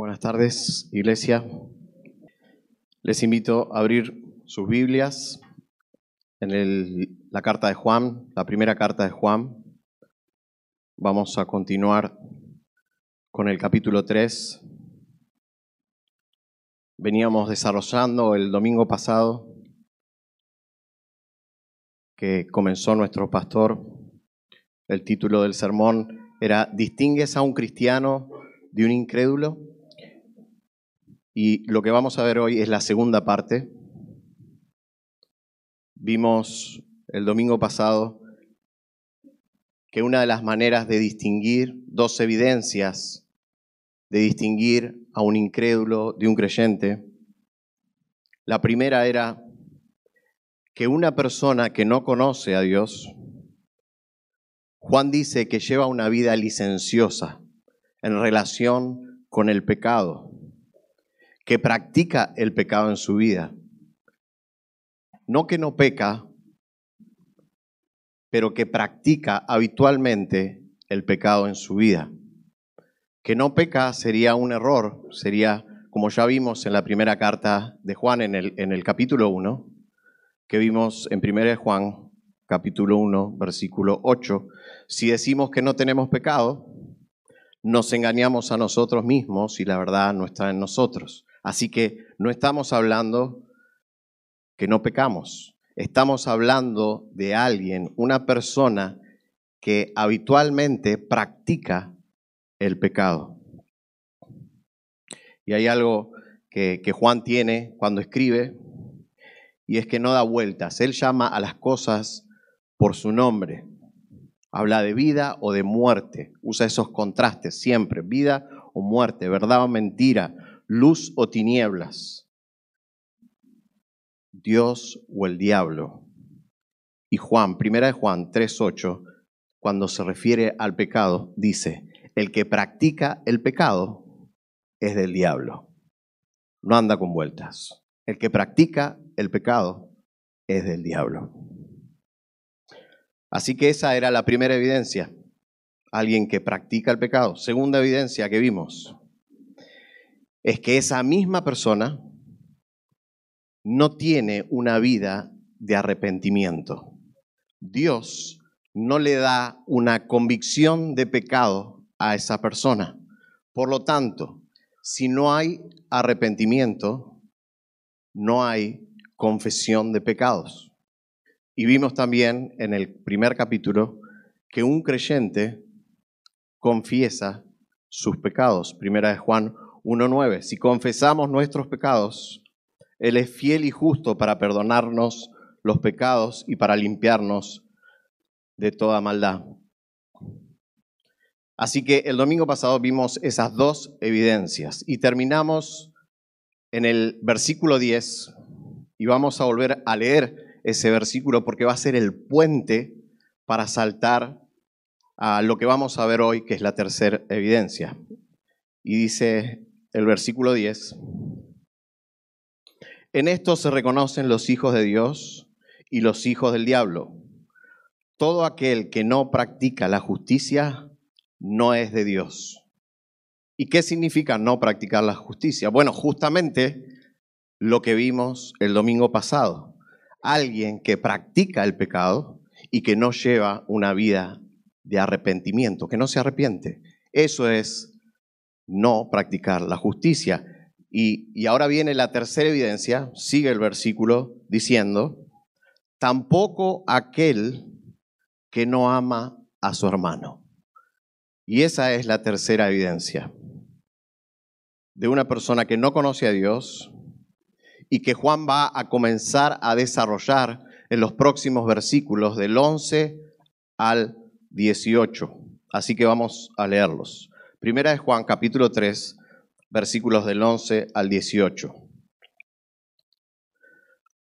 Buenas tardes, iglesia. Les invito a abrir sus Biblias en el- la carta de Juan, la primera carta de Juan. Vamos a continuar con el capítulo 3. Veníamos desarrollando el domingo pasado que comenzó nuestro pastor. El título del sermón era ¿Distingues a un cristiano de un incrédulo? Y lo que vamos a ver hoy es la segunda parte. Vimos el domingo pasado que una de las maneras de distinguir dos evidencias, de distinguir a un incrédulo de un creyente, la primera era que una persona que no conoce a Dios, Juan dice que lleva una vida licenciosa en relación con el pecado, que practica el pecado en su vida. No que no peca, pero que practica habitualmente el pecado en su vida. Que no peca sería un error, sería, como ya vimos en la primera carta de Juan en el, en el capítulo 1, que vimos en 1 Juan, capítulo 1, versículo 8, si decimos que no tenemos pecado, nos engañamos a nosotros mismos y la verdad no está en nosotros. Así que no estamos hablando que no pecamos, estamos hablando de alguien, una persona que habitualmente practica el pecado. Y hay algo que, que Juan tiene cuando escribe, y es que no da vueltas. Él llama a las cosas por su nombre. Habla de vida o de muerte. Usa esos contrastes siempre, vida o muerte, verdad o mentira, luz o tinieblas, Dios o el diablo. Y Juan, primera de Juan 3:8, cuando se refiere al pecado, dice, el que practica el pecado es del diablo. No anda con vueltas. El que practica el pecado es del diablo. Así que esa era la primera evidencia, alguien que practica el pecado. Segunda evidencia que vimos es que esa misma persona no tiene una vida de arrepentimiento. Dios no le da una convicción de pecado a esa persona. Por lo tanto, si no hay arrepentimiento, no hay confesión de pecados. Y vimos también en el primer capítulo que un creyente confiesa sus pecados. Primera de Juan 1.9. Si confesamos nuestros pecados, Él es fiel y justo para perdonarnos los pecados y para limpiarnos de toda maldad. Así que el domingo pasado vimos esas dos evidencias y terminamos en el versículo 10 y vamos a volver a leer ese versículo porque va a ser el puente para saltar a lo que vamos a ver hoy, que es la tercera evidencia. Y dice el versículo 10, en esto se reconocen los hijos de Dios y los hijos del diablo. Todo aquel que no practica la justicia no es de Dios. ¿Y qué significa no practicar la justicia? Bueno, justamente lo que vimos el domingo pasado. Alguien que practica el pecado y que no lleva una vida de arrepentimiento, que no se arrepiente. Eso es no practicar la justicia. Y, y, ahora viene la tercera evidencia, sigue el versículo diciendo, tampoco aquel que no ama a su hermano. Y esa es la tercera evidencia de una persona que no conoce a Dios y que Juan va a comenzar a desarrollar en los próximos versículos del 11 al 18. Así que vamos a leerlos. Primera de Juan, capítulo 3, versículos del 11 al 18.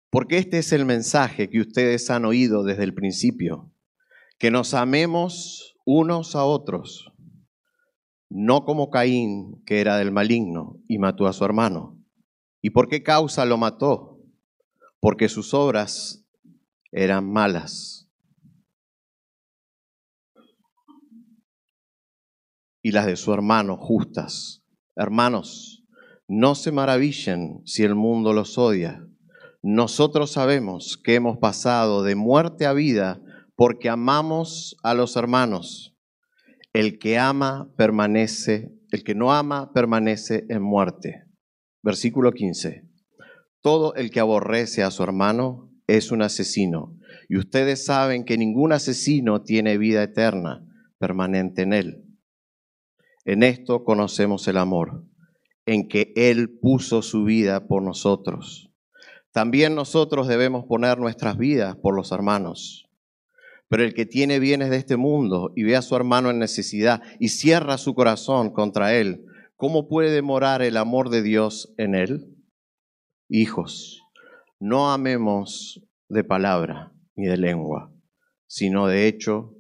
Porque este es el mensaje que ustedes han oído desde el principio, que nos amemos unos a otros, no como Caín, que era del maligno y mató a su hermano. ¿Y por qué causa lo mató? Porque sus obras eran malas. Y las de su hermano justas. Hermanos, no se maravillen si el mundo los odia. Nosotros sabemos que hemos pasado de muerte a vida porque amamos a los hermanos. El que ama permanece, el que no ama permanece en muerte. Versículo 15. Todo el que aborrece a su hermano es un asesino, y ustedes saben que ningún asesino tiene vida eterna permanente en él. En esto conocemos el amor, en que Él puso su vida por nosotros. También nosotros debemos poner nuestras vidas por los hermanos. Pero el que tiene bienes de este mundo y ve a su hermano en necesidad y cierra su corazón contra él, ¿cómo puede morar el amor de Dios en él? Hijos, no amemos de palabra ni de lengua, sino de hecho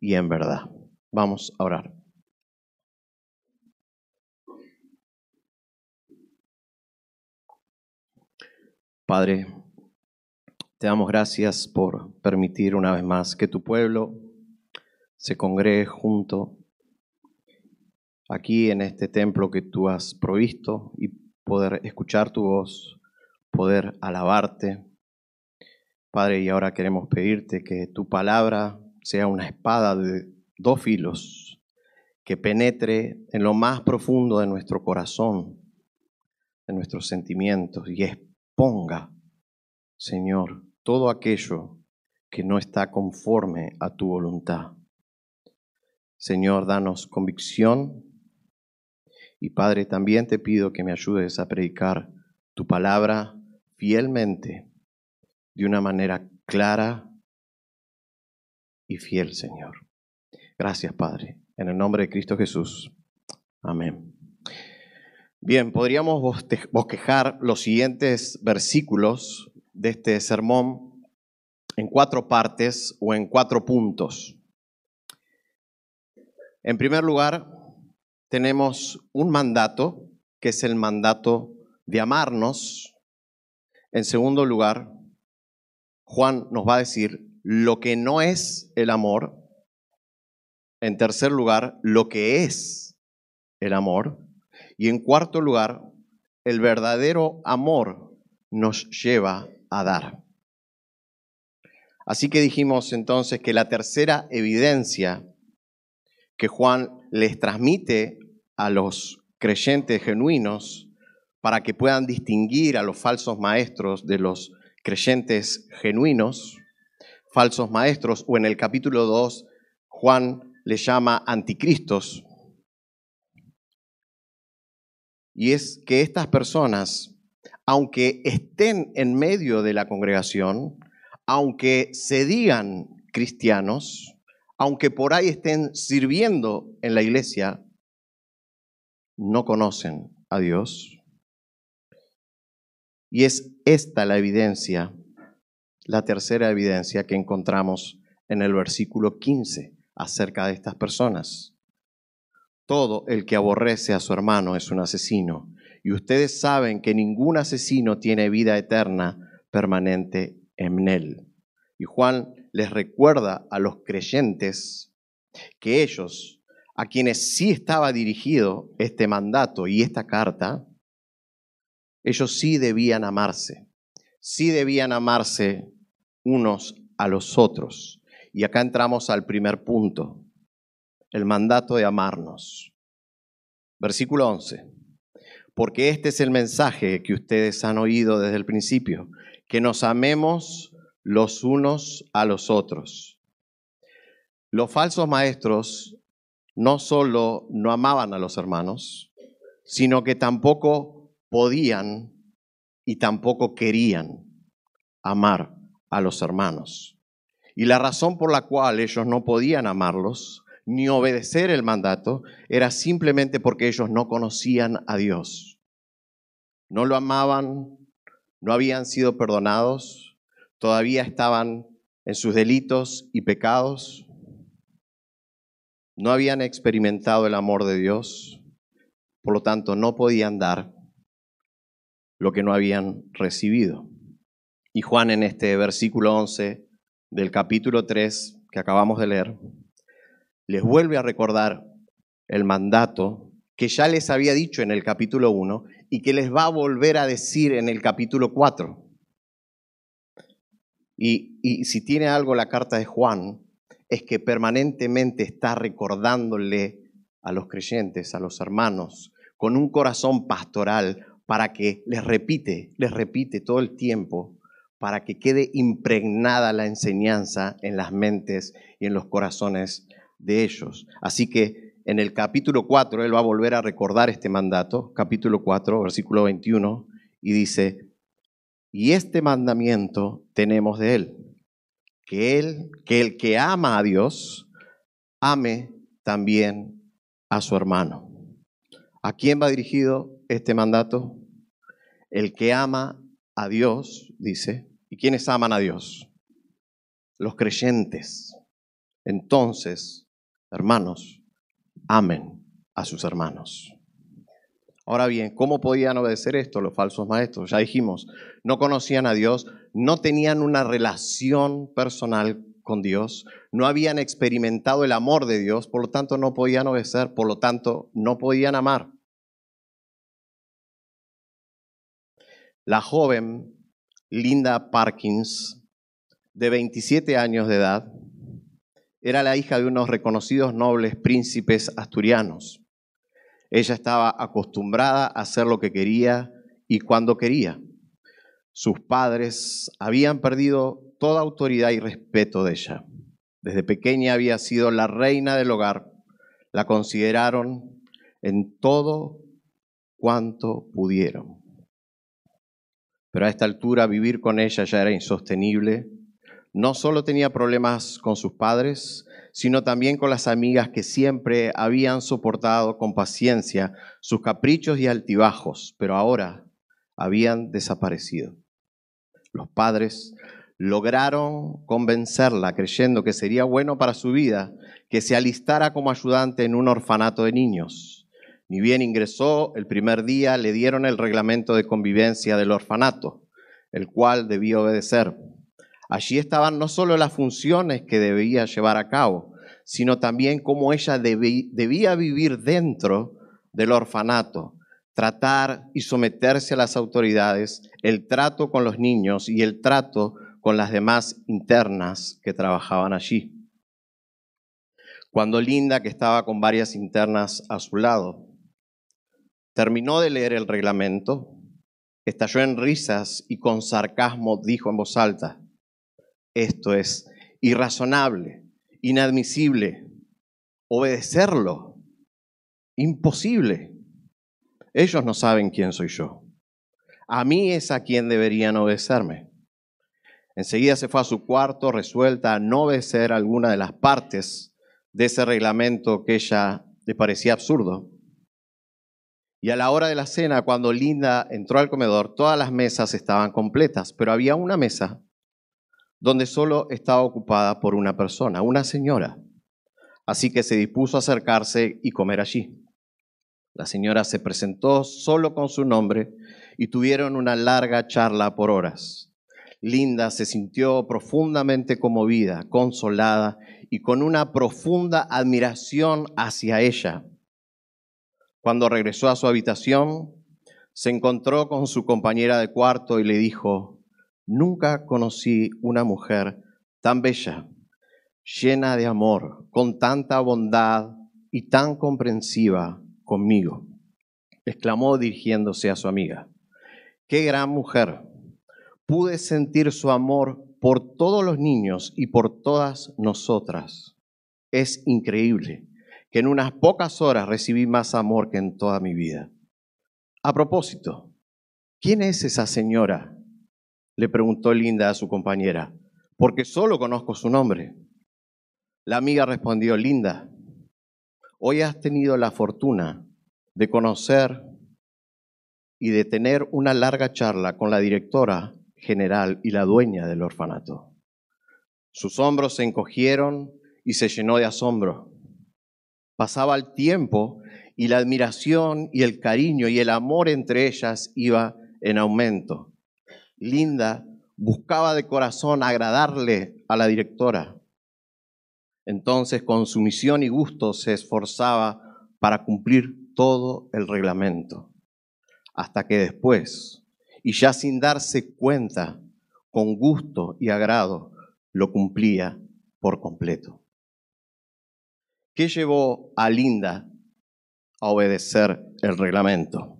y en verdad. Vamos a orar. Padre, te damos gracias por permitir una vez más que tu pueblo se congregue junto aquí en este templo que tú has provisto y poder escuchar tu voz, poder alabarte. Padre, y ahora queremos pedirte que tu palabra sea una espada de dos filos que penetre en lo más profundo de nuestro corazón, de nuestros sentimientos y exponga, Señor, todo aquello que no está conforme a tu voluntad. Señor, danos convicción y Padre, también te pido que me ayudes a predicar tu palabra fielmente, de una manera clara y fiel, Señor. Gracias, Padre. En el nombre de Cristo Jesús. Amén. Bien, podríamos bosquejar los siguientes versículos de este sermón en cuatro partes o en cuatro puntos. En primer lugar, tenemos un mandato, que es el mandato de amarnos. En segundo lugar, Juan nos va a decir lo que no es el amor. En tercer lugar, lo que es el amor. Y en cuarto lugar, el verdadero amor nos lleva a dar. Así que dijimos entonces que la tercera evidencia que Juan les transmite a los creyentes genuinos para que puedan distinguir a los falsos maestros de los creyentes genuinos, falsos maestros, o en el capítulo 2 Juan les llama anticristos, y es que estas personas aunque estén en medio de la congregación, aunque se digan cristianos, aunque por ahí estén sirviendo en la iglesia, no conocen a Dios. Y es esta la evidencia, la tercera evidencia que encontramos en el versículo 15 acerca de estas personas. Todo el que aborrece a su hermano es un asesino y ustedes saben que ningún asesino tiene vida eterna permanente en él. Y Juan les recuerda a los creyentes que ellos, a quienes sí estaba dirigido este mandato y esta carta, ellos sí debían amarse, sí debían amarse unos a los otros. Y acá entramos al primer punto, el mandato de amarnos. Versículo 11 porque este es el mensaje que ustedes han oído desde el principio, que nos amemos los unos a los otros. Los falsos maestros no solo no amaban a los hermanos, sino que tampoco podían y tampoco querían amar a los hermanos. Y la razón por la cual ellos no podían amarlos ni obedecer el mandato era simplemente porque ellos no conocían a Dios. No lo amaban, no habían sido perdonados, todavía estaban en sus delitos y pecados, no habían experimentado el amor de Dios, por lo tanto no podían dar lo que no habían recibido. Y Juan en este versículo 11 del capítulo 3 que acabamos de leer, les vuelve a recordar el mandato que ya les había dicho en el capítulo 1 y que les va a volver a decir en el capítulo 4. Y, y si tiene algo la carta de Juan, es que permanentemente está recordándole a los creyentes, a los hermanos, con un corazón pastoral para que les repite, les repite todo el tiempo, para que quede impregnada la enseñanza en las mentes y en los corazones de ellos. Así que en el capítulo 4 él va a volver a recordar este mandato, capítulo 4, versículo 21, y dice, y este mandamiento tenemos de él, que él, que el que ama a Dios, ame también a su hermano. ¿A quién va dirigido este mandato? El que ama a Dios, dice, ¿y quiénes aman a Dios? Los creyentes. Entonces, hermanos, amen a sus hermanos. Ahora bien, ¿cómo podían obedecer esto los falsos maestros? Ya dijimos, no conocían a Dios, no tenían una relación personal con Dios, no habían experimentado el amor de Dios, por lo tanto no podían obedecer, por lo tanto no podían amar. La joven Linda Parkins, de 27 años de edad, era la hija de unos reconocidos nobles príncipes asturianos. Ella estaba acostumbrada a hacer lo que quería y cuando quería. Sus padres habían perdido toda autoridad y respeto de ella. Desde pequeña había sido la reina del hogar. La consideraron en todo cuanto pudieron. Pero a esta altura vivir con ella ya era insostenible no solo tenía problemas con sus padres, sino también con las amigas que siempre habían soportado con paciencia sus caprichos y altibajos, pero ahora habían desaparecido. Los padres lograron convencerla, creyendo que sería bueno para su vida que se alistara como ayudante en un orfanato de niños. Ni bien ingresó, el primer día le dieron el reglamento de convivencia del orfanato, el cual debía obedecer. Allí estaban no solo las funciones que debía llevar a cabo, sino también cómo ella debía vivir dentro del orfanato, tratar y someterse a las autoridades, el trato con los niños y el trato con las demás internas que trabajaban allí. Cuando Linda, que estaba con varias internas a su lado, terminó de leer el reglamento, estalló en risas y con sarcasmo dijo en voz alta, esto es irrazonable, inadmisible. Obedecerlo, imposible. Ellos no saben quién soy yo. A mí es a quien deberían obedecerme. Enseguida se fue a su cuarto resuelta a no obedecer alguna de las partes de ese reglamento que ella le parecía absurdo. Y a la hora de la cena, cuando Linda entró al comedor, todas las mesas estaban completas, pero había una mesa donde solo estaba ocupada por una persona, una señora. Así que se dispuso a acercarse y comer allí. La señora se presentó solo con su nombre y tuvieron una larga charla por horas. Linda se sintió profundamente conmovida, consolada y con una profunda admiración hacia ella. Cuando regresó a su habitación, se encontró con su compañera de cuarto y le dijo, Nunca conocí una mujer tan bella, llena de amor, con tanta bondad y tan comprensiva conmigo, exclamó dirigiéndose a su amiga. Qué gran mujer. Pude sentir su amor por todos los niños y por todas nosotras. Es increíble que en unas pocas horas recibí más amor que en toda mi vida. A propósito, ¿quién es esa señora le preguntó Linda a su compañera, porque solo conozco su nombre. La amiga respondió, Linda, hoy has tenido la fortuna de conocer y de tener una larga charla con la directora general y la dueña del orfanato. Sus hombros se encogieron y se llenó de asombro. Pasaba el tiempo y la admiración y el cariño y el amor entre ellas iba en aumento. Linda buscaba de corazón agradarle a la directora. Entonces, con sumisión y gusto, se esforzaba para cumplir todo el reglamento, hasta que después, y ya sin darse cuenta, con gusto y agrado, lo cumplía por completo. ¿Qué llevó a Linda a obedecer el reglamento?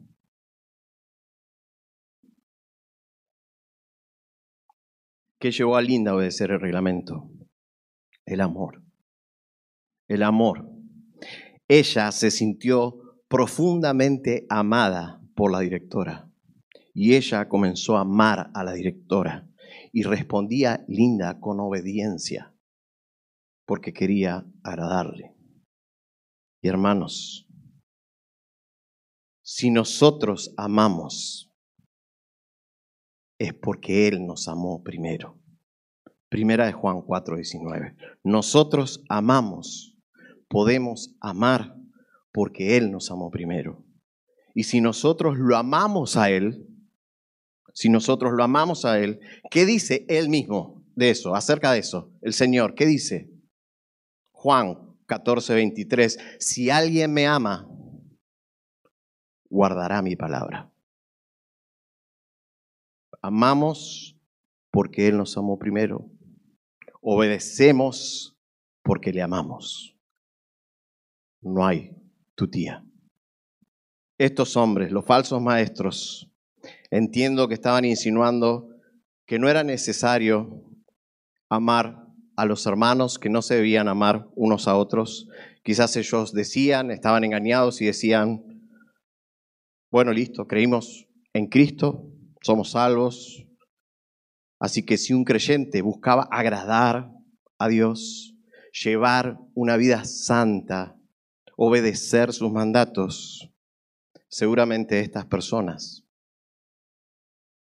¿Qué llevó a Linda a obedecer el reglamento? El amor. El amor. Ella se sintió profundamente amada por la directora y ella comenzó a amar a la directora y respondía Linda con obediencia porque quería agradarle. Y hermanos, si nosotros amamos, es porque Él nos amó primero. Primera de Juan 4:19. Nosotros amamos, podemos amar porque Él nos amó primero. Y si nosotros lo amamos a Él, si nosotros lo amamos a Él, ¿qué dice Él mismo de eso, acerca de eso? El Señor, ¿qué dice? Juan 14, 23, si alguien me ama, guardará mi palabra. Amamos porque Él nos amó primero. Obedecemos porque le amamos. No hay tu tía. Estos hombres, los falsos maestros, entiendo que estaban insinuando que no era necesario amar a los hermanos, que no se debían amar unos a otros. Quizás ellos decían, estaban engañados y decían, bueno, listo, creímos en Cristo, somos salvos. Así que si un creyente buscaba agradar a Dios, llevar una vida santa, obedecer sus mandatos, seguramente estas personas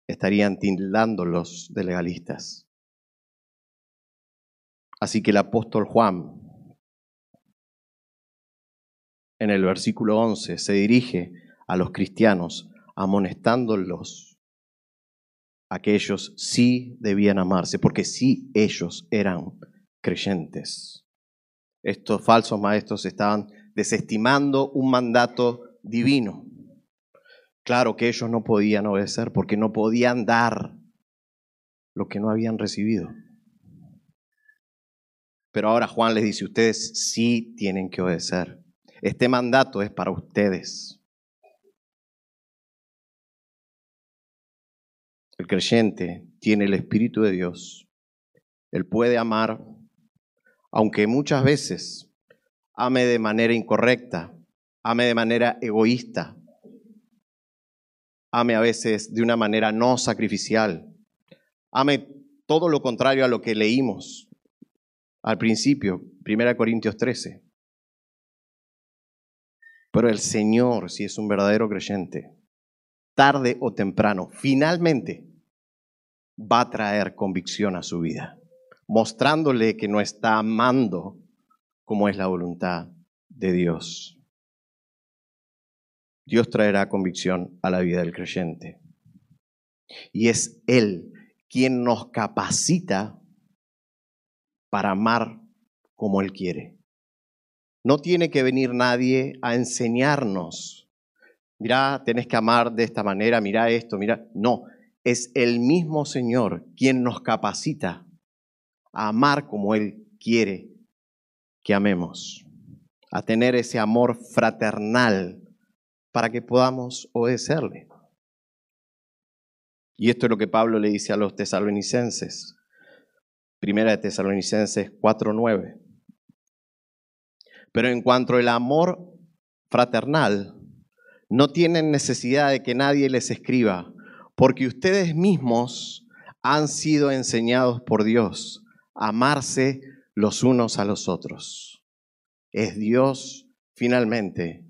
estarían tildándolos de legalistas. Así que el apóstol Juan, en el versículo 11, se dirige a los cristianos amonestándolos a que ellos sí debían amarse, porque sí ellos eran creyentes. Estos falsos maestros estaban desestimando un mandato divino. Claro que ellos no podían obedecer porque no podían dar lo que no habían recibido. Pero ahora Juan les dice, ustedes sí tienen que obedecer. Este mandato es para ustedes. El creyente tiene el Espíritu de Dios. Él puede amar, aunque muchas veces ame de manera incorrecta, ame de manera egoísta, ame a veces de una manera no sacrificial, ame todo lo contrario a lo que leímos al principio, 1 Corintios 13. Pero el Señor, si es un verdadero creyente, tarde o temprano, finalmente va a traer convicción a su vida, mostrándole que no está amando como es la voluntad de Dios. Dios traerá convicción a la vida del creyente. Y es Él quien nos capacita para amar como Él quiere. No tiene que venir nadie a enseñarnos, mira, tenés que amar de esta manera, mira esto, mira. No, es el mismo Señor quien nos capacita a amar como Él quiere que amemos, a tener ese amor fraternal para que podamos obedecerle. Y esto es lo que Pablo le dice a los tesalonicenses. Primera de Tesalonicenses 4:9. Pero en cuanto al amor fraternal, no tienen necesidad de que nadie les escriba, porque ustedes mismos han sido enseñados por Dios a amarse los unos a los otros. Es Dios finalmente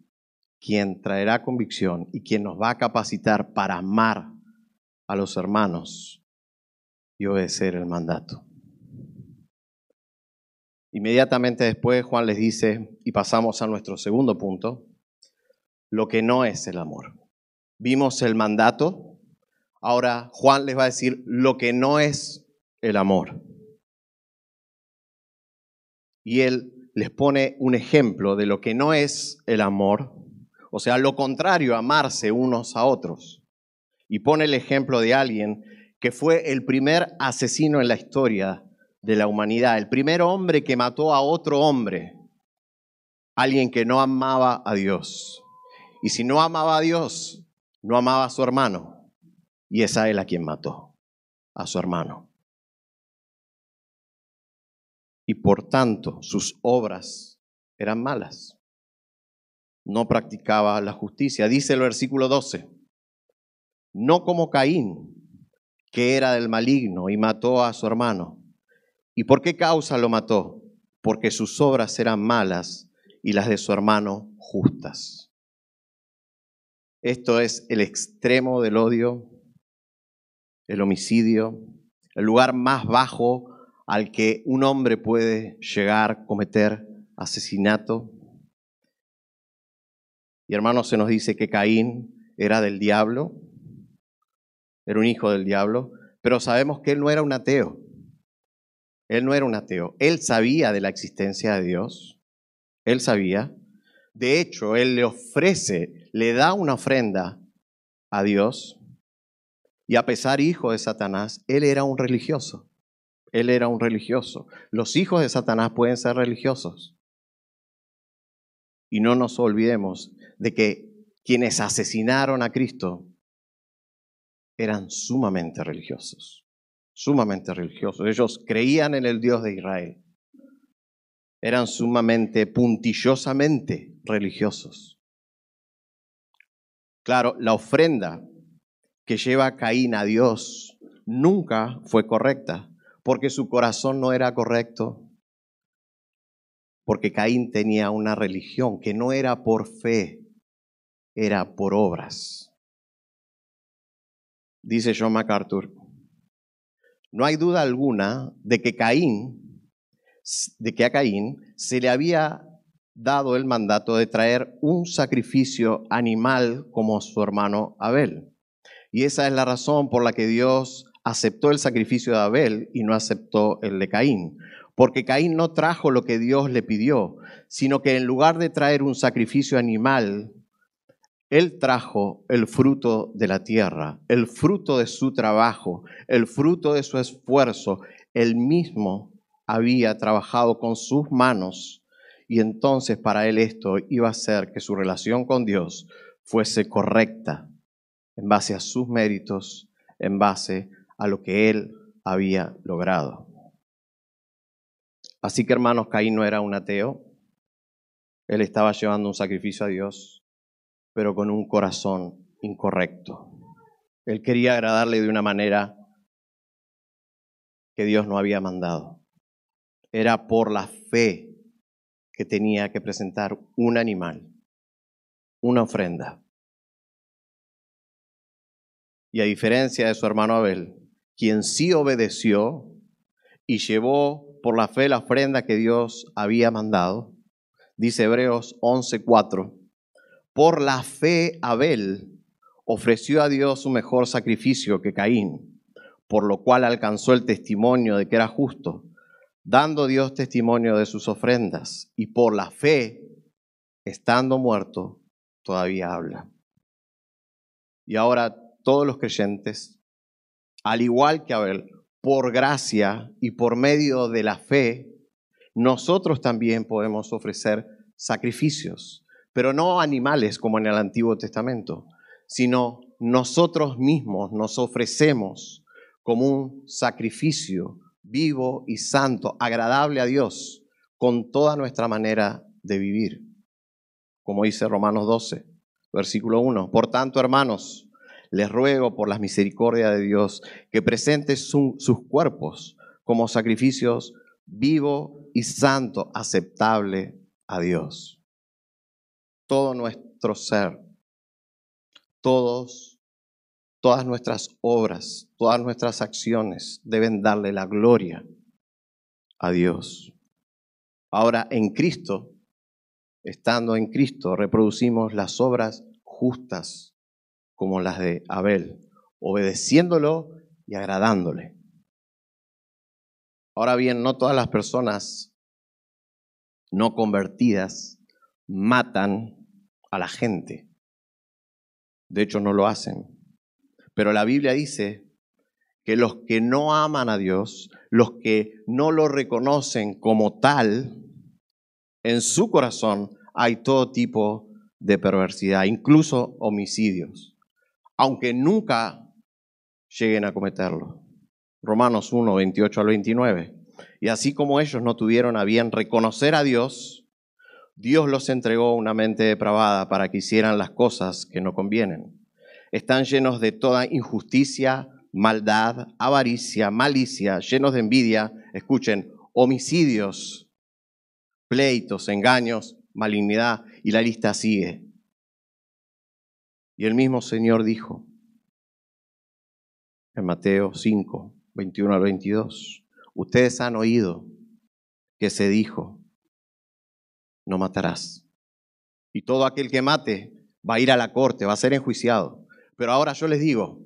quien traerá convicción y quien nos va a capacitar para amar a los hermanos y obedecer el mandato. Inmediatamente después Juan les dice, y pasamos a nuestro segundo punto, lo que no es el amor. Vimos el mandato, ahora Juan les va a decir lo que no es el amor. Y él les pone un ejemplo de lo que no es el amor O sea, lo contrario, amarse unos a otros. Y pone el ejemplo de alguien que fue el primer asesino en la historia de la humanidad, el primer hombre que mató a otro hombre, alguien que no amaba a Dios. Y si no amaba a Dios, no amaba a su hermano. Y es a él a quien mató, a su hermano. Y por tanto, sus obras eran malas. No practicaba la justicia. Dice el versículo 12, no como Caín, que era del maligno y mató a su hermano. ¿Y por qué causa lo mató? Porque sus obras eran malas y las de su hermano justas. Esto es el extremo del odio, el homicidio, el lugar más bajo al que un hombre puede llegar cometer asesinato. Y hermano, se nos dice que Caín era del diablo, era un hijo del diablo, pero sabemos que él no era un ateo. Él no era un ateo. Él sabía de la existencia de Dios. Él sabía. De hecho, él le ofrece, le da una ofrenda a Dios. Y a pesar hijo de Satanás, él era un religioso. Él era un religioso. Los hijos de Satanás pueden ser religiosos. Y no nos olvidemos de que quienes asesinaron a Cristo eran sumamente religiosos, sumamente religiosos. Ellos creían en el Dios de Israel. Eran sumamente puntillosamente religiosos. Claro, la ofrenda que lleva Caín a Dios nunca fue correcta porque su corazón no era correcto, porque Caín tenía una religión que no era por fe, era por obras. Dice John MacArthur, no hay duda alguna de que Caín, de que a Caín se le había dado el mandato de traer un sacrificio animal como su hermano Abel. Y esa es la razón por la que Dios aceptó el sacrificio de Abel y no aceptó el de Caín. Porque Caín no trajo lo que Dios le pidió, sino que en lugar de traer un sacrificio animal, él trajo el fruto de la tierra, el fruto de su trabajo, el fruto de su esfuerzo. Él mismo había trabajado con sus manos y entonces para él esto iba a hacer que su relación con Dios fuese correcta en base a sus méritos, en base a lo que él había logrado. Así que hermanos, Caín no era un ateo, él estaba llevando un sacrificio a Dios, pero con un corazón incorrecto. Él quería agradarle de una manera que Dios no había mandado. Era por la fe que tenía que presentar un animal, una ofrenda. Y a diferencia de su hermano Abel, quien sí obedeció y llevó por la fe la ofrenda que Dios había mandado. Dice Hebreos 11:4, por la fe Abel ofreció a Dios su mejor sacrificio que Caín, por lo cual alcanzó el testimonio de que era justo, dando Dios testimonio de sus ofrendas, y por la fe, estando muerto, todavía habla. Y ahora todos los creyentes al igual que Abel, por gracia y por medio de la fe, nosotros también podemos ofrecer sacrificios, pero no animales como en el Antiguo Testamento, sino nosotros mismos nos ofrecemos como un sacrificio vivo y santo, agradable a Dios, con toda nuestra manera de vivir. Como dice Romanos 12, versículo 1. Por tanto, hermanos, les ruego por las misericordias de Dios que presenten sus cuerpos como sacrificios vivo y santo, aceptable a Dios. Todo nuestro ser, todos, todas nuestras obras, todas nuestras acciones deben darle la gloria a Dios. Ahora, en Cristo, estando en Cristo, reproducimos las obras justas como las de Abel, obedeciéndolo y agradándole. Ahora bien, no todas las personas no convertidas matan a la gente. De hecho, no lo hacen. Pero la Biblia dice que los que no aman a Dios, los que no lo reconocen como tal, en su corazón hay todo tipo de perversidad, incluso homicidios, aunque nunca lleguen a cometerlo. Romanos 1, 28 al 29. Y así como ellos no tuvieron a bien reconocer a Dios, Dios los entregó una mente depravada para que hicieran las cosas que no convienen. Están llenos de toda injusticia, maldad, avaricia, malicia, llenos de envidia, escuchen, homicidios, pleitos, engaños, malignidad, y la lista sigue. Y el mismo Señor dijo en Mateo 5, 21 al 22, ustedes han oído que se dijo, no matarás. Y todo aquel que mate va a ir a la corte, va a ser enjuiciado. Pero ahora yo les digo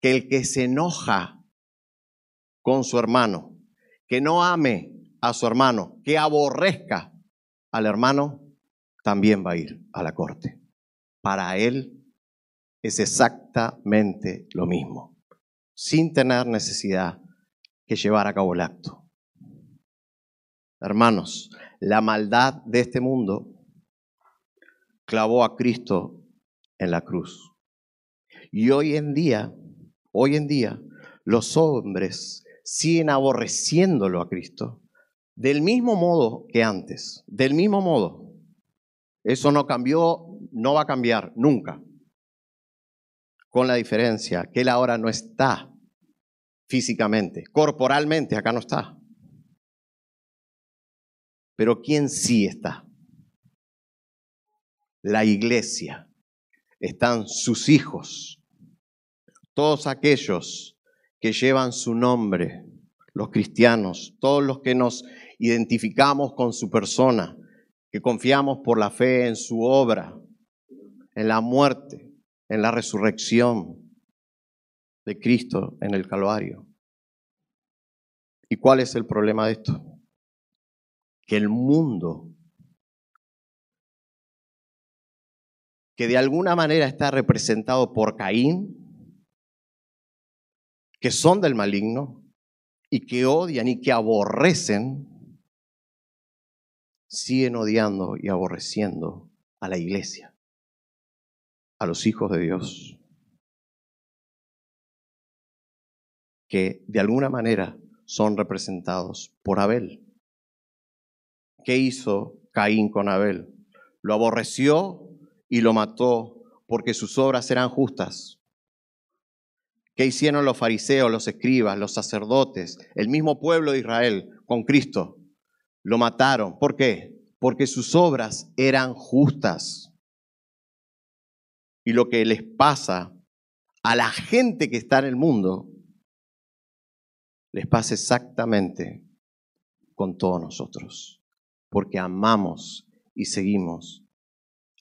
que el que se enoja con su hermano, que no ame a su hermano, que aborrezca al hermano, también va a ir a la corte. Para él es exactamente lo mismo, sin tener necesidad que llevar a cabo el acto. Hermanos, la maldad de este mundo clavó a Cristo en la cruz. Y hoy en día, hoy en día, los hombres siguen aborreciéndolo a Cristo del mismo modo que antes, del mismo modo. Eso no cambió, no va a cambiar nunca. Con la diferencia que Él ahora no está físicamente, corporalmente, acá no está. Pero ¿quién sí está? La iglesia. Están sus hijos. Todos aquellos que llevan su nombre, los cristianos, todos los que nos identificamos con su persona, que confiamos por la fe en su obra, en la muerte, en la resurrección de Cristo en el Calvario. ¿Y cuál es el problema de esto? Que el mundo, que de alguna manera está representado por Caín, que son del maligno y que odian y que aborrecen siguen odiando y aborreciendo a la iglesia, a los hijos de Dios, que de alguna manera son representados por Abel. ¿Qué hizo Caín con Abel? Lo aborreció y lo mató porque sus obras eran justas. ¿Qué hicieron los fariseos, los escribas, los sacerdotes, el mismo pueblo de Israel con Cristo? Lo mataron. ¿Por qué? Porque sus obras eran justas. Y lo que les pasa a la gente que está en el mundo, les pasa exactamente con todos nosotros. Porque amamos y seguimos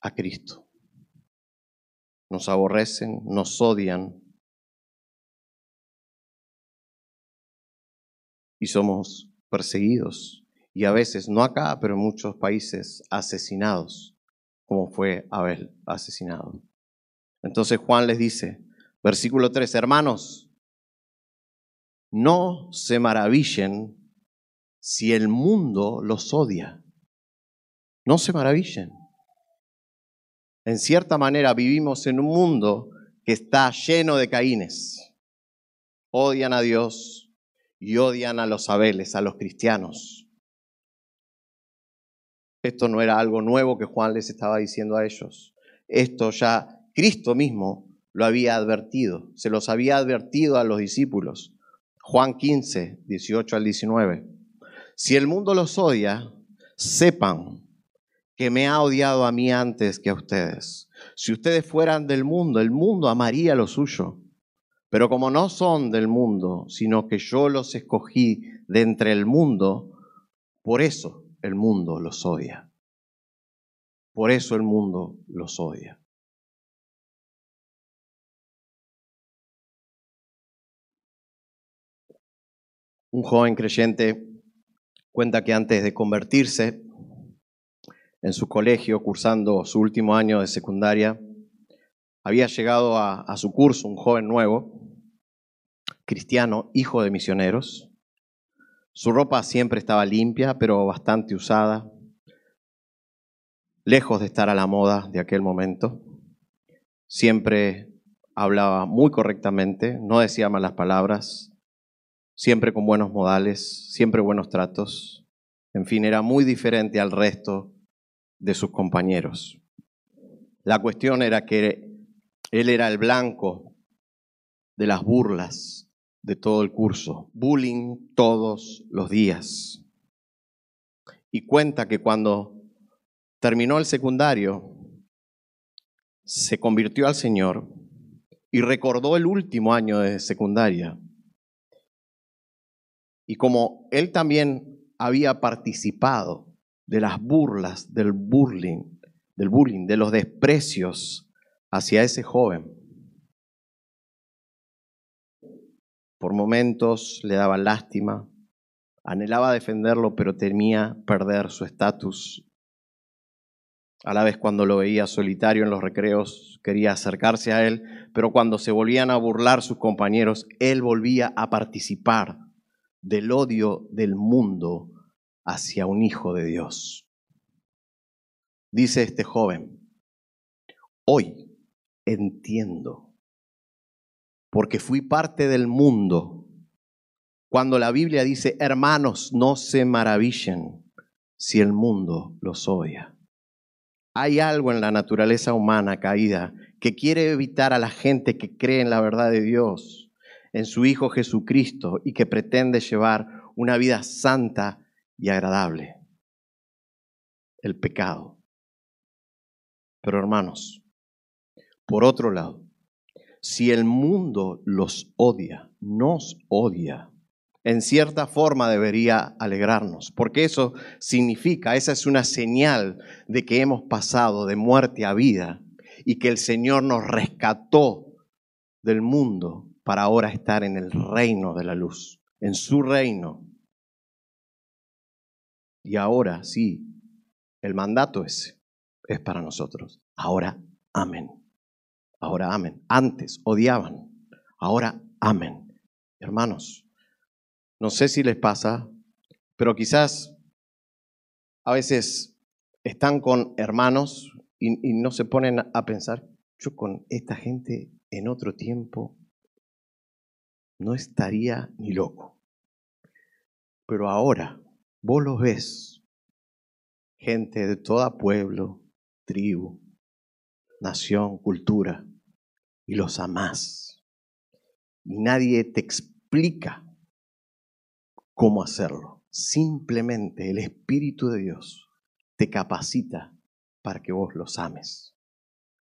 a Cristo. Nos aborrecen, nos odian, y somos perseguidos y a veces, no acá, pero en muchos países, asesinados, como fue Abel asesinado. Entonces Juan les dice, versículo 3, hermanos, no se maravillen si el mundo los odia. No se maravillen. En cierta manera vivimos en un mundo que está lleno de caínes. Odian a Dios y odian a los Abeles, a los cristianos. Esto no era algo nuevo que Juan les estaba diciendo a ellos. Esto ya Cristo mismo lo había advertido, se los había advertido a los discípulos. Juan 15, 18 al 19. Si el mundo los odia, sepan que me ha odiado a mí antes que a ustedes. Si ustedes fueran del mundo, el mundo amaría lo suyo. Pero como no son del mundo, sino que yo los escogí de entre el mundo, por eso el mundo los odia. Por eso el mundo los odia. Un joven creyente cuenta que antes de convertirse, en su colegio, cursando su último año de secundaria, había llegado a, su curso un joven nuevo, cristiano, hijo de misioneros. Su ropa siempre estaba limpia, pero bastante usada, lejos de estar a la moda de aquel momento. Siempre hablaba muy correctamente, no decía malas palabras, siempre con buenos modales, siempre buenos tratos. En fin, era muy diferente al resto de sus compañeros. La cuestión era que él era el blanco de las burlas de todo el curso, bullying todos los días. Y cuenta que cuando terminó el secundario, se convirtió al Señor y recordó el último año de secundaria. Y como él también había participado de las burlas, del bullying, del bullying, de los desprecios hacia ese joven. Por momentos le daba lástima, anhelaba defenderlo, pero temía perder su estatus. A la vez cuando lo veía solitario en los recreos, quería acercarse a él, pero cuando se volvían a burlar sus compañeros, él volvía a participar del odio del mundo hacia un hijo de Dios. Dice este joven, hoy entiendo, porque fui parte del mundo. Cuando la Biblia dice, hermanos, no se maravillen si el mundo los odia. Hay algo en la naturaleza humana caída que quiere evitar a la gente que cree en la verdad de Dios, en su Hijo Jesucristo y que pretende llevar una vida santa y agradable. El pecado. Pero hermanos, por otro lado, si el mundo los odia, nos odia, en cierta forma debería alegrarnos, porque eso significa, esa es una señal de que hemos pasado de muerte a vida y que el Señor nos rescató del mundo para ahora estar en el reino de la luz, en su reino. Y ahora sí, el mandato ese es para nosotros. Ahora, amén. Ahora, amén. Antes odiaban, ahora, amén. Hermanos, no sé si les pasa, pero quizás a veces están con hermanos y, y no se ponen a pensar, yo con esta gente en otro tiempo no estaría ni loco. Pero ahora vos los ves, gente de todo pueblo, tribu, nación, cultura, y los amás. Y nadie te explica cómo hacerlo. Simplemente el Espíritu de Dios te capacita para que vos los ames.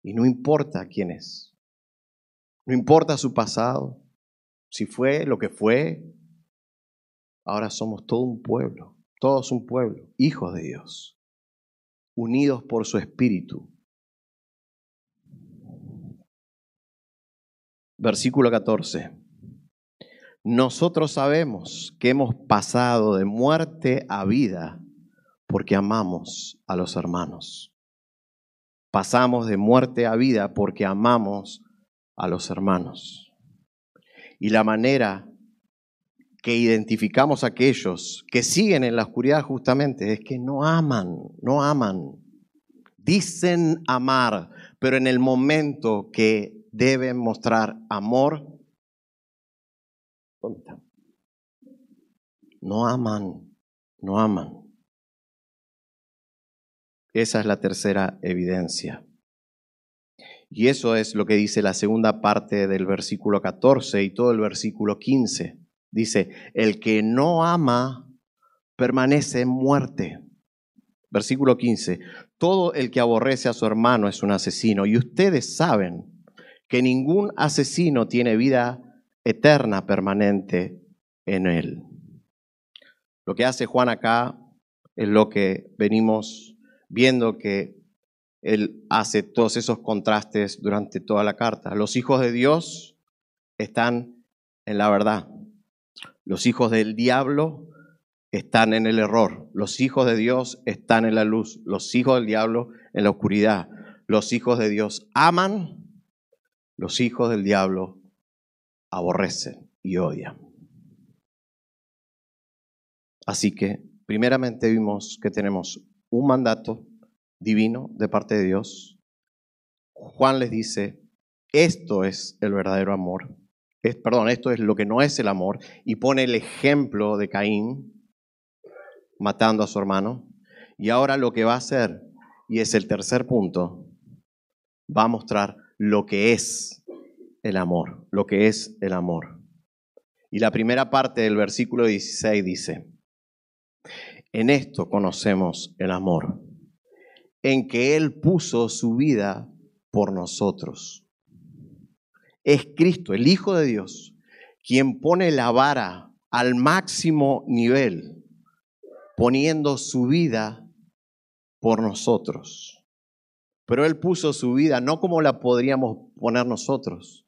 Y no importa quién es, no importa su pasado, si fue lo que fue, ahora somos todo un pueblo todos un pueblo, hijos de Dios, unidos por su espíritu. Versículo 14. Nosotros sabemos que hemos pasado de muerte a vida porque amamos a los hermanos. Pasamos de muerte a vida porque amamos a los hermanos. Y la manera que identificamos a aquellos que siguen en la oscuridad justamente es que no aman, no aman. Dicen amar, pero en el momento que deben mostrar amor, No aman, no aman. Esa es la tercera evidencia. Y eso es lo que dice la segunda parte del versículo 14 y todo el versículo 15. Dice, el que no ama permanece en muerte. Versículo 15, todo el que aborrece a su hermano es un asesino y ustedes saben que ningún asesino tiene vida eterna permanente en él. Lo que hace Juan acá es lo que venimos viendo que él hace todos esos contrastes durante toda la carta. Los hijos de Dios están en la verdad. Los hijos del diablo están en el error. Los hijos de Dios están en la luz. Los hijos del diablo en la oscuridad. Los hijos de Dios aman. Los hijos del diablo aborrecen y odian. Así que, primeramente vimos que tenemos un mandato divino de parte de Dios. Juan les dice, esto es el verdadero amor. Es, perdón, esto es lo que no es el amor. Y pone el ejemplo de Caín matando a su hermano. Y ahora lo que va a hacer, y es el tercer punto, va a mostrar lo que es el amor, lo que es el amor. Y la primera parte del versículo 16 dice, en esto conocemos el amor, en que Él puso su vida por nosotros. Es Cristo, el Hijo de Dios, quien pone la vara al máximo nivel, poniendo su vida por nosotros. Pero Él puso su vida no como la podríamos poner nosotros,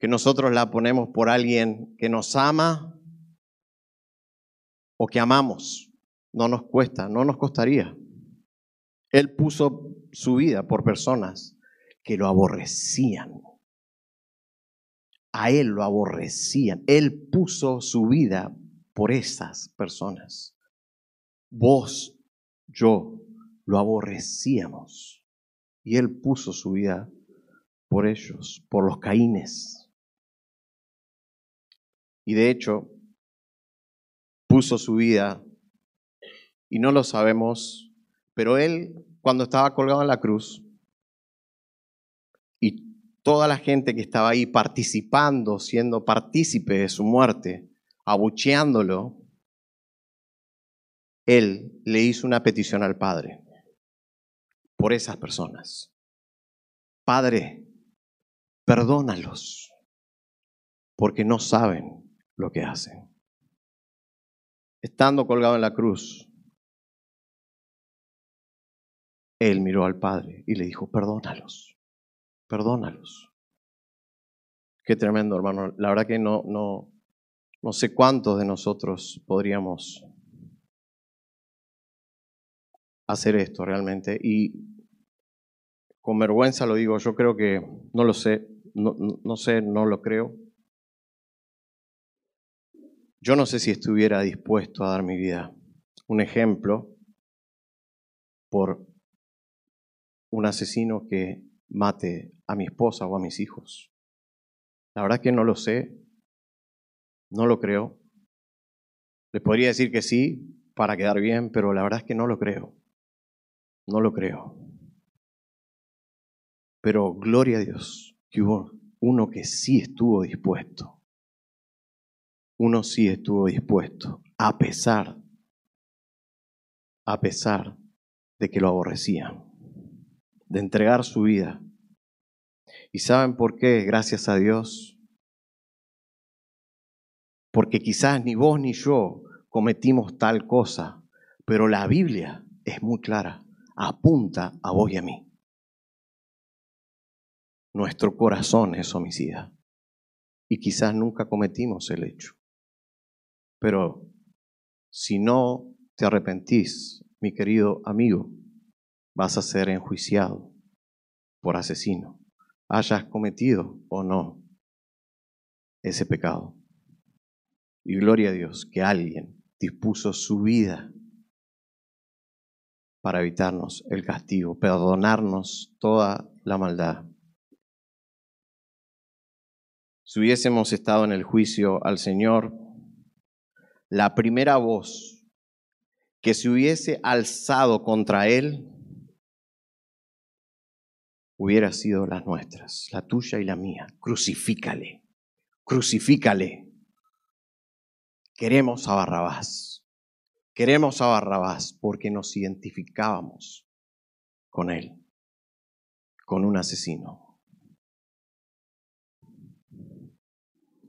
que nosotros la ponemos por alguien que nos ama o que amamos. No nos cuesta, no nos costaría. Él puso su vida por personas que lo aborrecían. A Él lo aborrecían. Él puso su vida por esas personas. Vos, yo, lo aborrecíamos. Y Él puso su vida por ellos, por los caínes. Y de hecho, puso su vida, y no lo sabemos, pero él cuando estaba colgado en la cruz, y toda la gente que estaba ahí participando, siendo partícipe de su muerte, abucheándolo, él le hizo una petición al Padre por esas personas. Padre, perdónalos, porque no saben lo que hacen estando colgado en la cruz, él miró al Padre y le dijo, perdónalos, perdónalos. Qué tremendo, hermano. La verdad que no, no, no sé cuántos de nosotros podríamos hacer esto realmente. Y con vergüenza lo digo, yo creo que no lo sé, no, no sé, no lo creo. Yo no sé si estuviera dispuesto a dar mi vida. Un ejemplo por un asesino que mate a mi esposa o a mis hijos. La verdad que no lo sé, no lo creo. Les podría decir que sí para quedar bien, pero la verdad es que no lo creo. No lo creo. Pero gloria a Dios que hubo uno que sí estuvo dispuesto uno sí estuvo dispuesto, a pesar, a pesar de que lo aborrecían, de entregar su vida. ¿Y saben por qué? Gracias a Dios. Porque quizás ni vos ni yo cometimos tal cosa, pero la Biblia es muy clara, apunta a vos y a mí. Nuestro corazón es homicida y quizás nunca cometimos el hecho. Pero si no te arrepentís, mi querido amigo, vas a ser enjuiciado por asesino, hayas cometido o no ese pecado. Y gloria a Dios que alguien dispuso su vida para evitarnos el castigo, perdonarnos toda la maldad. Si hubiésemos estado en el juicio al Señor, la primera voz que se hubiese alzado contra él hubiera sido las nuestras, la tuya y la mía. Crucifícale, crucifícale. Queremos a Barrabás, queremos a Barrabás porque nos identificábamos con él, con un asesino.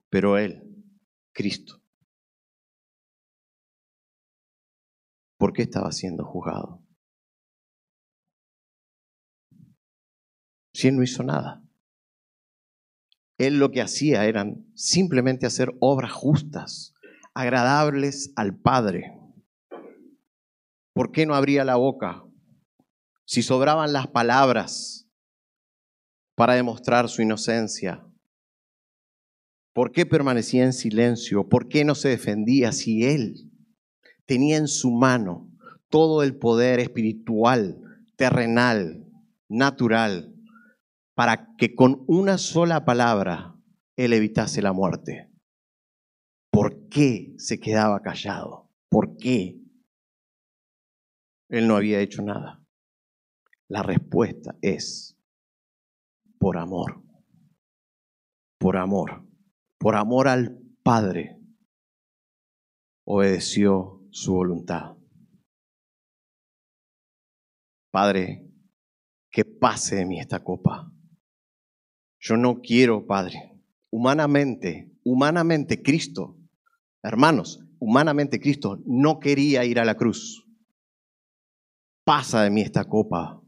Pero él, Cristo, ¿por qué estaba siendo juzgado? Si él no hizo nada. Él lo que hacía eran simplemente hacer obras justas, agradables al Padre. ¿Por qué no abría la boca? Si sobraban las palabras para demostrar su inocencia. ¿Por qué permanecía en silencio? ¿Por qué no se defendía si él tenía en su mano todo el poder espiritual, terrenal, natural, para que con una sola palabra él evitase la muerte? ¿Por qué se quedaba callado? ¿Por qué? Él no había hecho nada. La respuesta es por amor. Por amor. Por amor al Padre. Obedeció su voluntad. Padre, que pase de mí esta copa. Yo no quiero, Padre. Humanamente, humanamente Cristo, hermanos, humanamente Cristo no quería ir a la cruz. Pasa de mí esta copa,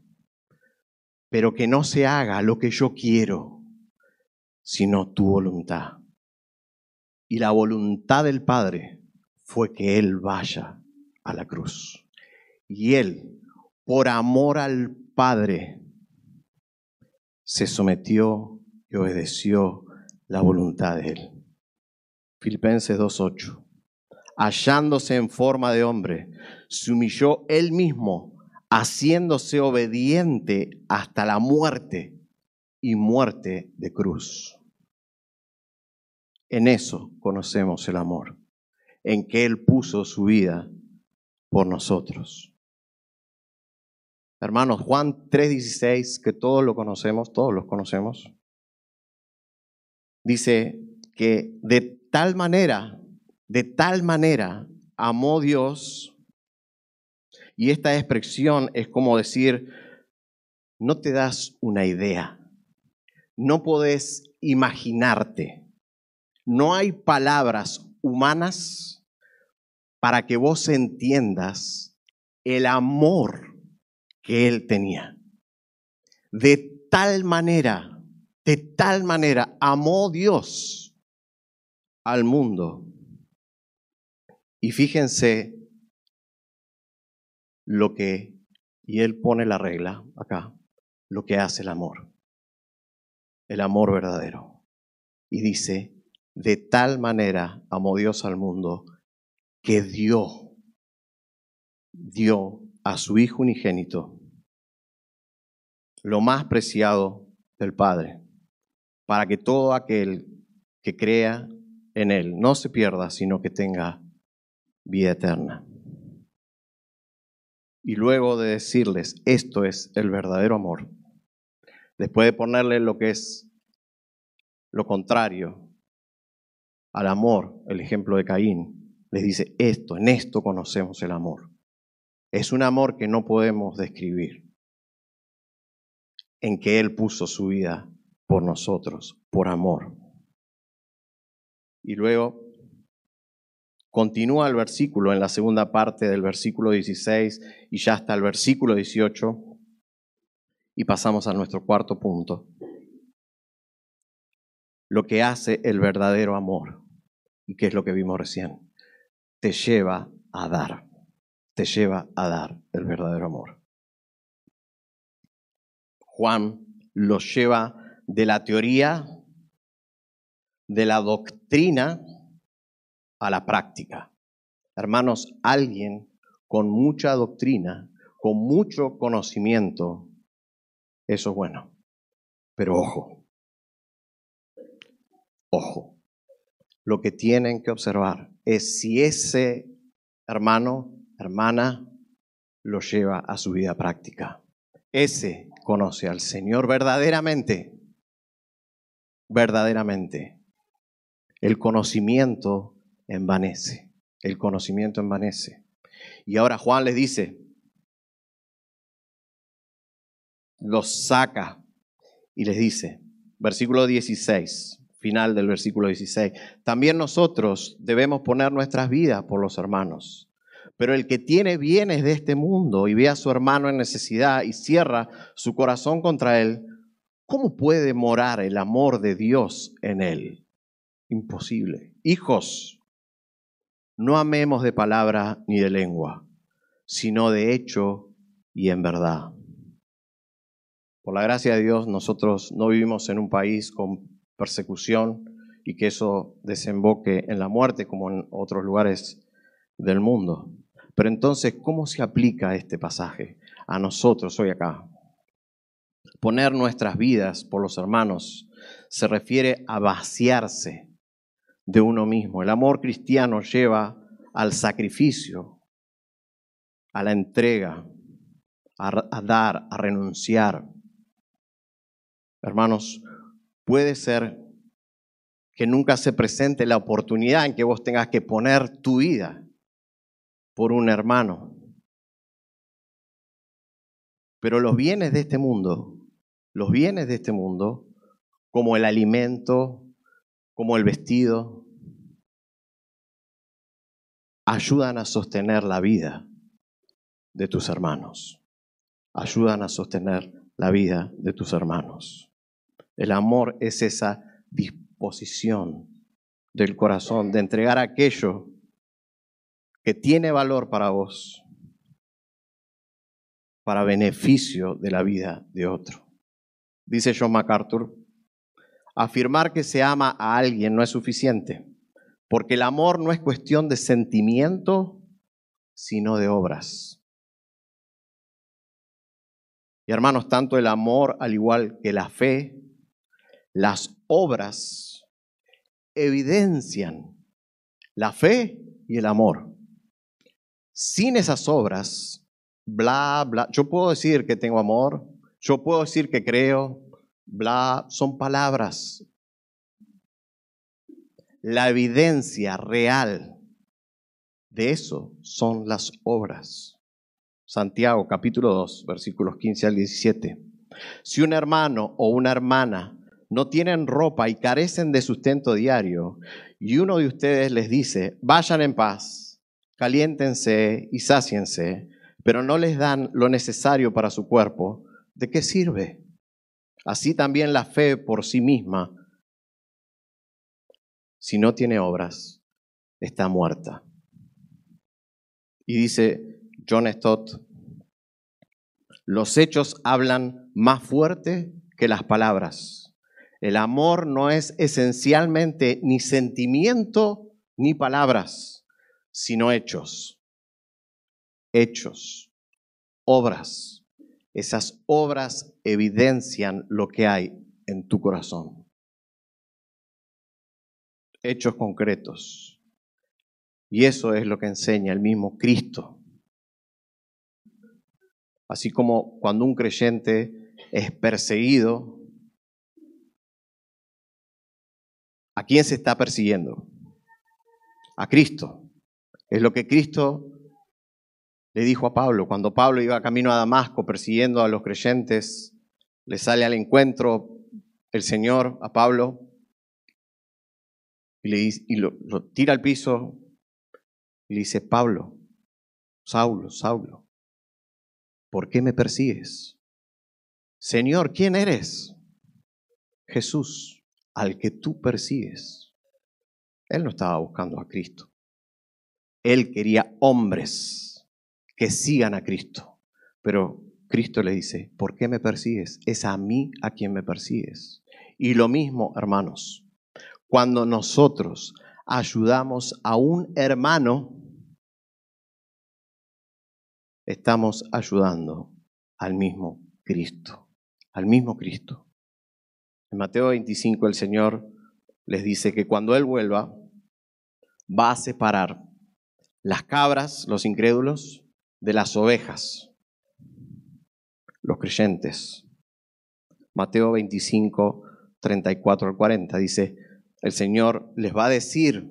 pero que no se haga lo que yo quiero, sino tu voluntad. Y la voluntad del Padre fue que Él vaya a la cruz. Y Él, por amor al Padre, se sometió y obedeció la voluntad de Él. Filipenses 2.8. Hallándose en forma de hombre, se humilló Él mismo haciéndose obediente hasta la muerte y muerte de cruz. En eso conocemos el amor, en que Él puso su vida por nosotros. Hermanos, Juan 3:16, que todos lo conocemos, todos los conocemos, dice que de tal manera, de tal manera amó Dios. Y esta expresión es como decir, no te das una idea, no podés imaginarte, no hay palabras humanas para que vos entiendas el amor que él tenía. De tal manera, de tal manera amó Dios al mundo. Y fíjense lo que, y él pone la regla acá, lo que hace el amor, el amor verdadero. Y dice, de tal manera amó Dios al mundo que dio, dio a su Hijo unigénito lo más preciado del Padre, para que todo aquel que crea en Él no se pierda, sino que tenga vida eterna y luego de decirles, esto es el verdadero amor, después de ponerle lo que es lo contrario al amor, el ejemplo de Caín, les dice, esto, en esto conocemos el amor. Es un amor que no podemos describir, en que Él puso su vida por nosotros, por amor. Y luego Continúa el versículo en la segunda parte del versículo 16 y ya hasta el versículo 18 y pasamos a nuestro cuarto punto. Lo que hace el verdadero amor, y que es lo que vimos recién, te lleva a dar, te lleva a dar el verdadero amor. Juan lo lleva de la teoría, de la doctrina, a la práctica. Hermanos, alguien con mucha doctrina, con mucho conocimiento, eso es bueno. Pero ojo, ojo, lo que tienen que observar es si ese hermano, hermana, lo lleva a su vida práctica. Ese conoce al Señor verdaderamente, verdaderamente. El conocimiento envanece. El conocimiento envanece. Y ahora Juan les dice, los saca y les dice, versículo 16, final del versículo 16, también nosotros debemos poner nuestras vidas por los hermanos. Pero el que tiene bienes de este mundo y ve a su hermano en necesidad y cierra su corazón contra él, ¿cómo puede morar el amor de Dios en él? Imposible. Hijos, no amemos de palabra ni de lengua, sino de hecho y en verdad. Por la gracia de Dios, nosotros no vivimos en un país con persecución y que eso desemboque en la muerte como en otros lugares del mundo. Pero entonces, ¿cómo se aplica este pasaje a nosotros hoy acá? Poner nuestras vidas por los hermanos se refiere a vaciarse de uno mismo. El amor cristiano lleva al sacrificio, a la entrega, a, dar, a renunciar. Hermanos, puede ser que nunca se presente la oportunidad en que vos tengas que poner tu vida por un hermano. Pero los bienes de este mundo, los bienes de este mundo, como el alimento, como el vestido, ayudan a sostener la vida de tus hermanos. Ayudan a sostener la vida de tus hermanos. El amor es esa disposición del corazón de entregar aquello que tiene valor para vos, para beneficio de la vida de otro. Dice John MacArthur, afirmar que se ama a alguien no es suficiente, porque el amor no es cuestión de sentimiento, sino de obras. Y hermanos, tanto el amor al igual que la fe, las obras evidencian la fe y el amor. Sin esas obras, bla, bla, yo puedo decir que tengo amor, yo puedo decir que creo, bla, son palabras. La evidencia real de eso son las obras. Santiago capítulo 2, versículos 15 al 17. Si un hermano o una hermana no tienen ropa y carecen de sustento diario, y uno de ustedes les dice, vayan en paz, caliéntense y sáciense, pero no les dan lo necesario para su cuerpo, ¿de qué sirve? Así también la fe por sí misma, si no tiene obras, está muerta. Y dice John Stott, los hechos hablan más fuerte que las palabras. El amor no es esencialmente ni sentimiento ni palabras sino hechos. Hechos, obras. Esas obras evidencian lo que hay en tu corazón. Hechos concretos. Y eso es lo que enseña el mismo Cristo. Así como cuando un creyente es perseguido, ¿a quién se está persiguiendo? A Cristo. Es lo que Cristo le dijo a Pablo. Cuando Pablo iba camino a Damasco persiguiendo a los creyentes, le sale al encuentro el Señor a Pablo y, le, y lo, lo tira al piso y le dice, Pablo, Saulo, Saulo, ¿por qué me persigues? Señor, ¿quién eres? Jesús, al que tú persigues. Él no estaba buscando a Cristo. Él quería hombres que sigan a Cristo. Pero Cristo le dice, ¿por qué me persigues? Es a mí a quien me persigues. Y lo mismo, hermanos, cuando nosotros ayudamos a un hermano, estamos ayudando al mismo Cristo, al mismo Cristo. En Mateo 25 el Señor les dice que cuando Él vuelva, va a separar las cabras, los incrédulos, de las ovejas, los creyentes. Mateo 25, 34 al 40 dice, el Señor les va a decir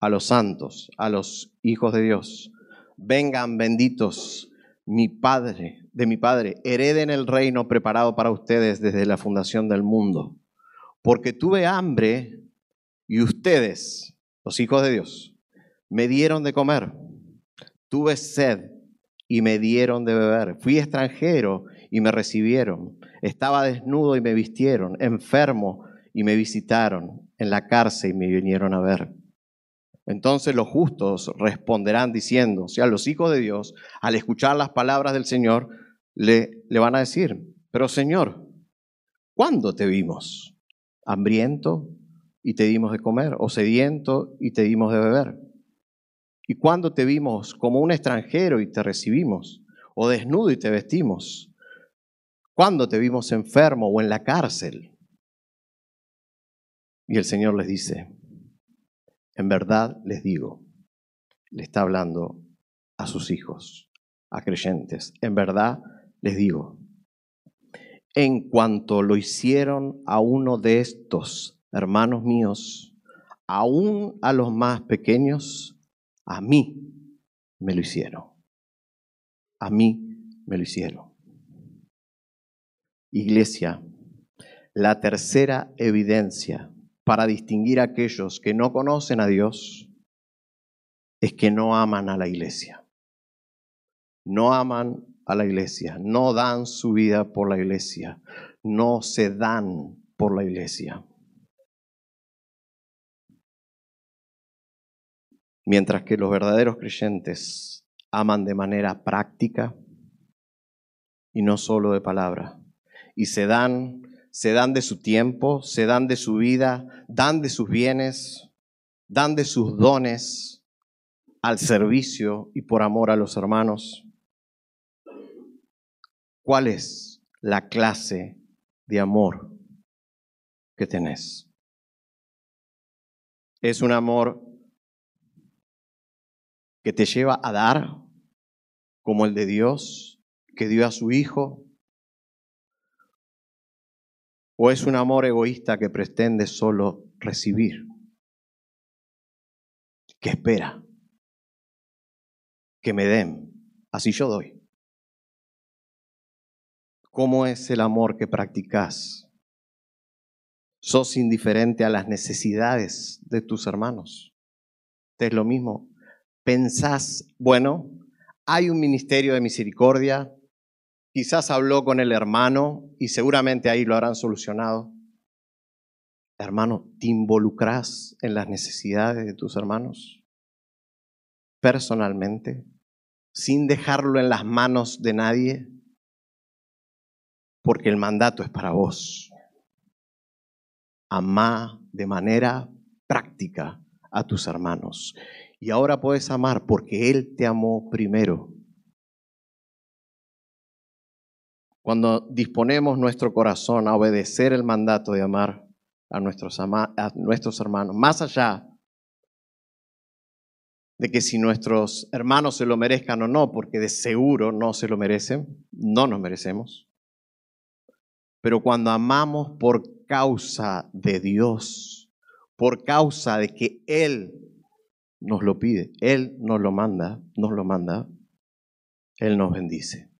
a los santos, a los hijos de Dios, vengan benditos mi Padre, de mi Padre, hereden el reino preparado para ustedes desde la fundación del mundo, porque tuve hambre y ustedes los hijos de Dios, me dieron de comer. Tuve sed y me dieron de beber. Fui extranjero y me recibieron. Estaba desnudo y me vistieron. Enfermo y me visitaron. En la cárcel y me vinieron a ver. Entonces los justos responderán diciendo, o sea, los hijos de Dios, al escuchar las palabras del Señor, le, le van a decir, pero Señor, ¿cuándo te vimos? ¿Hambriento y te dimos de comer? ¿O sediento y te dimos de beber? ¿Y cuándo te vimos como un extranjero y te recibimos? ¿O desnudo y te vestimos? ¿Cuándo te vimos enfermo o en la cárcel? Y el Señor les dice, en verdad les digo, le está hablando a sus hijos, a creyentes, en verdad les digo, en cuanto lo hicieron a uno de estos hermanos míos, aún a los más pequeños, a mí me lo hicieron. A mí me lo hicieron. Iglesia, la tercera evidencia para distinguir a aquellos que no conocen a Dios es que no aman a la iglesia. No aman a la iglesia, no dan su vida por la iglesia, no se dan por la iglesia. Mientras que los verdaderos creyentes aman de manera práctica y no solo de palabra, y se dan se dan de su tiempo, se dan de su vida, dan de sus bienes, dan de sus dones al servicio y por amor a los hermanos. ¿Cuál es la clase de amor que tenés? Es un amor que te lleva a dar como el de Dios, que dio a su Hijo ¿O es un amor egoísta que pretende solo recibir? Que espera que me den, así yo doy. ¿Cómo es el amor que practicas? ¿Sos indiferente a las necesidades de tus hermanos? Es lo mismo. ¿Pensás, bueno, hay un ministerio de misericordia, Quizás habló con el hermano y seguramente ahí lo habrán solucionado. Hermano, ¿te involucras en las necesidades de tus hermanos? Personalmente, sin dejarlo en las manos de nadie, porque el mandato es para vos. Amá de manera práctica a tus hermanos. Y ahora puedes amar porque Él te amó primero. Cuando disponemos nuestro corazón a obedecer el mandato de amar a nuestros, a nuestros hermanos, más allá de que si nuestros hermanos se lo merezcan o no, porque de seguro no se lo merecen, no nos merecemos. Pero cuando amamos por causa de Dios, por causa de que Él nos lo pide, Él nos lo manda, nos lo manda, Él nos bendice.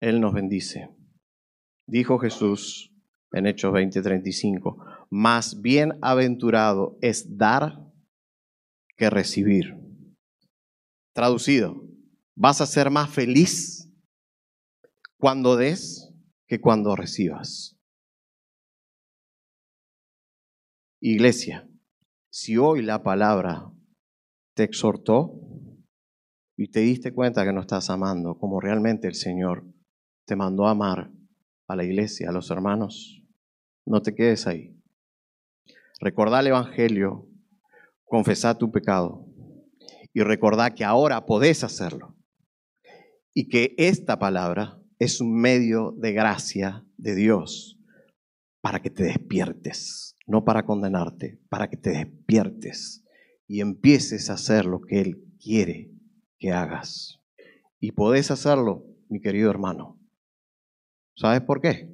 Él nos bendice. Dijo Jesús en Hechos 20:35, más bienaventurado es dar que recibir. Traducido, vas a ser más feliz cuando des que cuando recibas. Iglesia, si hoy la palabra te exhortó y te diste cuenta que no estás amando como realmente el Señor te mandó amar a la iglesia, a los hermanos, no te quedes ahí. Recordá el Evangelio, confesá tu pecado y recordá que ahora podés hacerlo y que esta palabra es un medio de gracia de Dios para que te despiertes, no para condenarte, para que te despiertes y empieces a hacer lo que Él quiere que hagas. Y podés hacerlo, mi querido hermano, ¿Sabes por qué?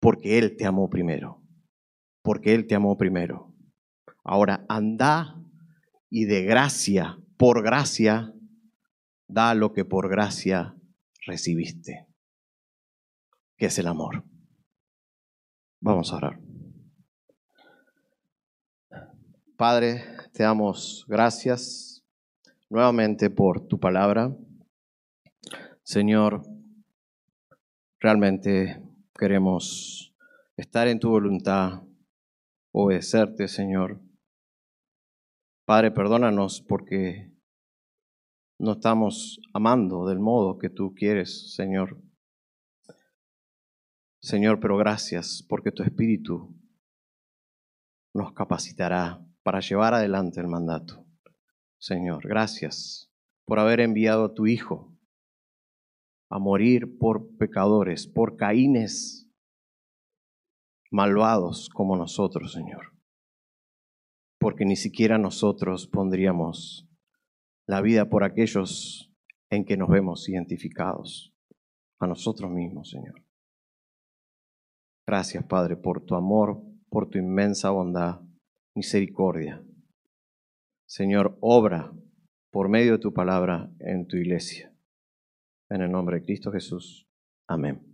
Porque Él te amó primero. Porque Él te amó primero. Ahora, anda y de gracia, por gracia, da lo que por gracia recibiste, que es el amor. Vamos a orar. Padre, te damos gracias nuevamente por tu palabra. Señor, Realmente queremos estar en tu voluntad, obedecerte, Señor. Padre, perdónanos porque no estamos amando del modo que tú quieres, Señor. Señor, pero gracias porque tu Espíritu nos capacitará para llevar adelante el mandato. Señor, gracias por haber enviado a tu Hijo a morir por pecadores, por caínes malvados como nosotros, Señor. Porque ni siquiera nosotros pondríamos la vida por aquellos en que nos vemos identificados, a nosotros mismos, Señor. Gracias, Padre, por tu amor, por tu inmensa bondad, misericordia. Señor, obra por medio de tu palabra en tu iglesia. En el nombre de Cristo Jesús. Amén.